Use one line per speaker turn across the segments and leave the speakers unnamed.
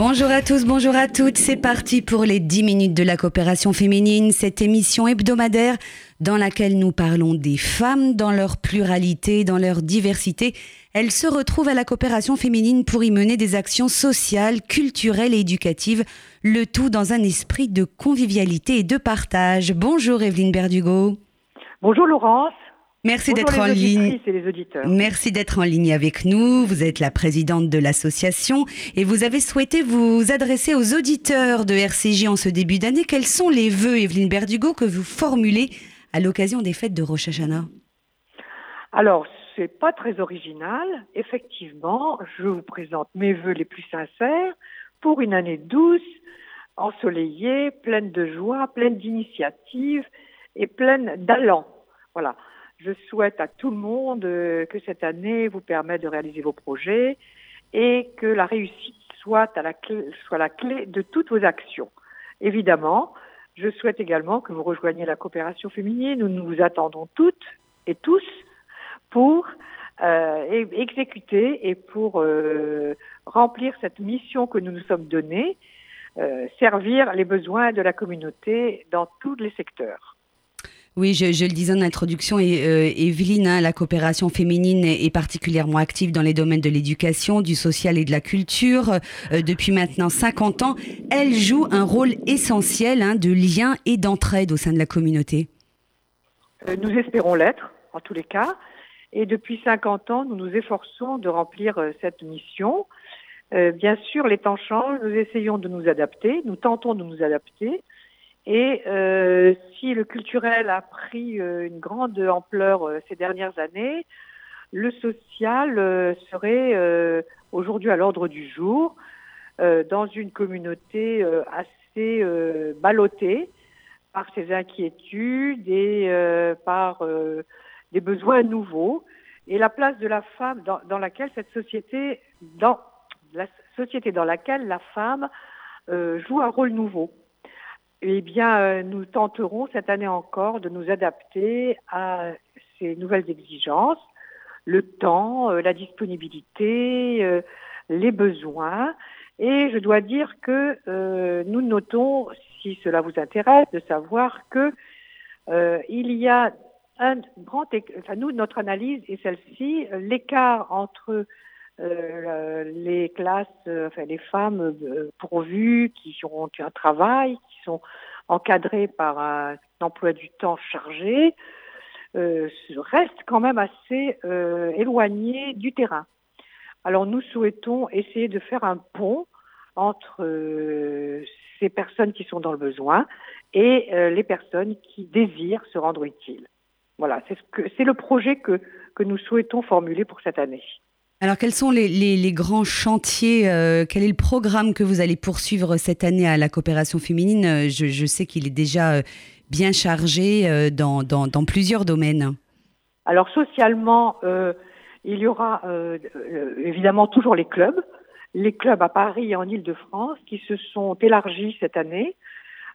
Bonjour à tous, bonjour à toutes. C'est parti pour les 10 minutes de la coopération féminine, cette émission hebdomadaire dans laquelle nous parlons des femmes dans leur pluralité, dans leur diversité. Elles se retrouvent à la coopération féminine pour y mener des actions sociales, culturelles et éducatives, le tout dans un esprit de convivialité et de partage. Bonjour Evelyne Berdugo.
Bonjour Laurence.
Merci d'être en ligne.
Et les auditeurs.
Merci d'être en ligne avec nous. Vous êtes la présidente de l'association et vous avez souhaité vous adresser aux auditeurs de RCJ en ce début d'année. Quels sont les vœux, Evelyne Berdugo, que vous formulez à l'occasion des fêtes de Rosh Hashanah?
Alors, c'est pas très original. Effectivement, je vous présente mes vœux les plus sincères pour une année douce, ensoleillée, pleine de joie, pleine d'initiatives et pleine d'allant. Voilà. Je souhaite à tout le monde euh, que cette année vous permette de réaliser vos projets et que la réussite soit, la clé, de toutes vos actions. Évidemment, je souhaite également que vous rejoigniez la coopération féminine. Nous nous attendons toutes et tous pour euh, exécuter et pour euh, remplir cette mission que nous nous sommes donnée, servir les besoins de la communauté dans tous les secteurs.
Oui, je, le disais en introduction, et, euh, Evelyne, hein, la coopération féminine est, particulièrement active dans les domaines de l'éducation, du social et de la culture. Euh, depuis maintenant 50 ans, elle joue un rôle essentiel hein, de lien et d'entraide au sein de la communauté.
Euh, nous espérons l'être, en tous les cas. Et depuis 50 ans, nous nous efforçons de remplir cette mission. bien sûr, les temps changent, nous essayons de nous adapter, nous tentons de nous adapter. Et euh, si le culturel a pris euh, une grande ampleur euh, ces dernières années, le social euh, serait aujourd'hui à l'ordre du jour dans une communauté assez ballottée par ses inquiétudes et par des besoins nouveaux. Et la place de la femme dans, dans laquelle cette société dans la société dans laquelle la femme joue un rôle nouveau eh bien, euh, nous tenterons cette année encore de nous adapter à ces nouvelles exigences, le temps, euh, la disponibilité, euh, les besoins. Et je dois dire que nous notons, si cela vous intéresse, de savoir que il y a un grand, enfin nous, notre analyse est celle-ci, l'écart entre euh, les classes, enfin les femmes pourvues qui ont un travail, sont encadrés par un emploi du temps chargé, euh, restent quand même assez euh, éloignés du terrain. Alors nous souhaitons essayer de faire un pont entre euh, ces personnes qui sont dans le besoin et euh, les personnes qui désirent se rendre utiles. Voilà, c'est ce le projet que, que nous souhaitons formuler pour cette année.
Alors, quels sont les, grands chantiers euh, Quel est le programme que vous allez poursuivre cette année à la coopération féminine? Euh, je, sais qu'il est déjà euh, bien chargé dans, dans, plusieurs domaines.
Alors, socialement, il y aura évidemment toujours les clubs. Les clubs à Paris et en Ile-de-France qui se sont élargis cette année.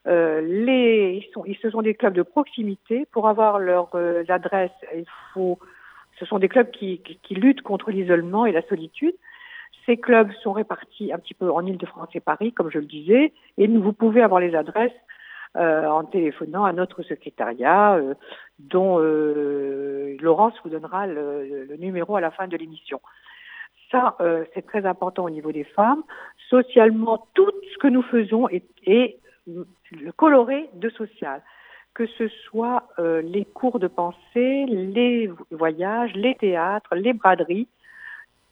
les, ils, sont, ils, ce sont des clubs de proximité. Pour avoir leur adresse, il faut ce sont des clubs qui, qui, luttent contre l'isolement et la solitude. Ces clubs sont répartis un petit peu en Ile-de-France et Paris, comme je le disais, et vous pouvez avoir les adresses euh, en téléphonant à notre secrétariat, euh, dont euh, Laurence vous donnera le, le, numéro à la fin de l'émission. Ça, euh, c'est très important au niveau des femmes. Socialement, tout ce que nous faisons est, est coloré de social que ce soit euh, les cours de pensée, les voyages, les théâtres, les braderies,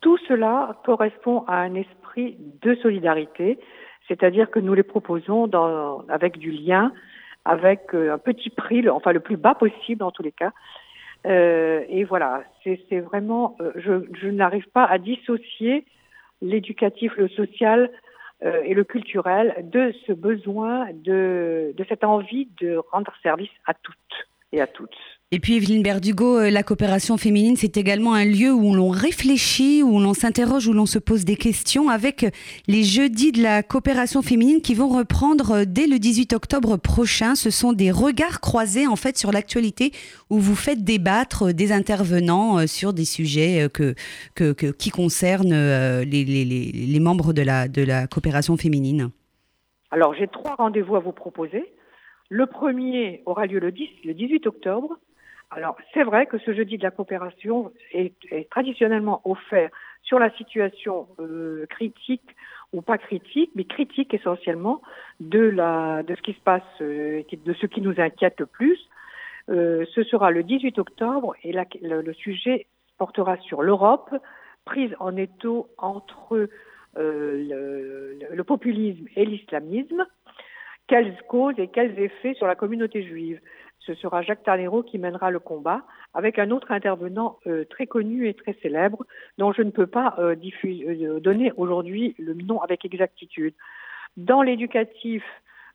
tout cela correspond à un esprit de solidarité, c'est-à-dire que nous les proposons avec du lien, avec euh, un petit prix, enfin le plus bas possible en tous les cas. Euh, et voilà, c'est vraiment, je, je n'arrive pas à dissocier l'éducatif, le social euh, et le culturel de ce besoin, de, de cette envie de rendre service à toutes. et à toutes.
Et puis Evelyne Berdugo, euh, la coopération féminine, c'est également un lieu où l'on réfléchit, où l'on s'interroge, où l'on se pose des questions avec les jeudis de la coopération féminine qui vont reprendre euh, dès le 18 octobre prochain. Ce sont des regards croisés en fait sur l'actualité où vous faites débattre des intervenants sur des sujets que, que, qui concernent les, les, les, membres de la, de la coopération féminine.
Alors j'ai trois rendez-vous à vous proposer. Le premier aura lieu le, 10, le 18 octobre alors, c'est vrai que ce jeudi de la coopération est, traditionnellement offert sur la situation euh, critique ou pas critique, mais critique essentiellement de, la, de ce qui se passe, euh, de ce qui nous inquiète le plus. Euh, ce sera le 18 octobre et le, sujet portera sur l'Europe, prise en étau entre le, le, populisme et l'islamisme. Quelles causes et quels effets sur la communauté juive? Ce sera Jacques Tarnero qui mènera le combat avec un autre intervenant euh, très connu et très célèbre dont je ne peux pas euh, euh, donner aujourd'hui le nom avec exactitude. Dans l'éducatif,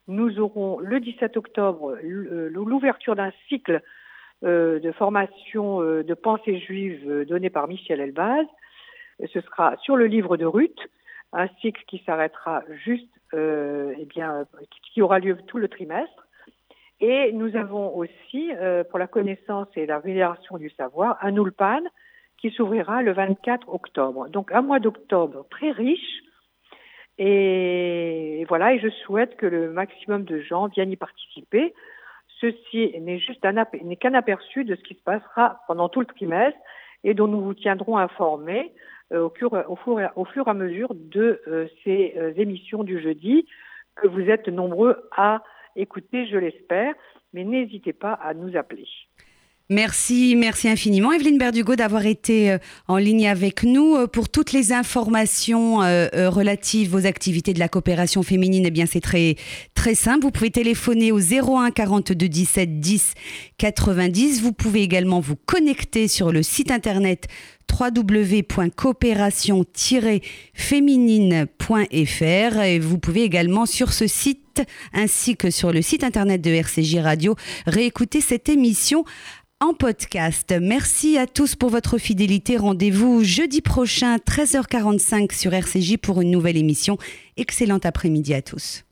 nous aurons le 17 octobre l'ouverture d'un cycle de formation de pensée juive donné par Michel Elbaz. Ce sera sur le livre de Ruth, un cycle qui s'arrêtera juste, eh bien, qui aura lieu tout le trimestre. Et nous avons aussi, euh, pour la connaissance et la vénération du savoir, un Ulpan qui s'ouvrira le 24 octobre. Donc un mois d'octobre très riche. Et, voilà, et je souhaite que le maximum de gens viennent y participer. Ceci n'est juste n'est qu'un aperçu de ce qui se passera pendant tout le trimestre et dont nous vous tiendrons informés euh, au, fur, au, fur, et à mesure de euh, ces émissions du jeudi que vous êtes nombreux à écoutez, je l'espère, mais n'hésitez pas à nous appeler.
Merci, merci infiniment Evelyne Berdugo d'avoir été euh, en ligne avec nous. Euh, pour toutes les informations euh, relatives aux activités de la coopération féminine, eh bien c'est très très simple. Vous pouvez téléphoner au 01 42 17 10 90. Vous pouvez également vous connecter sur le site internet www.coopération-féminine.fr vous pouvez également sur ce ainsi que sur le site internet de RCJ Radio réécouter cette émission en podcast. Merci à tous pour votre fidélité. Rendez-vous jeudi prochain 13h45 sur RCJ pour une nouvelle émission. Excellent après-midi à tous.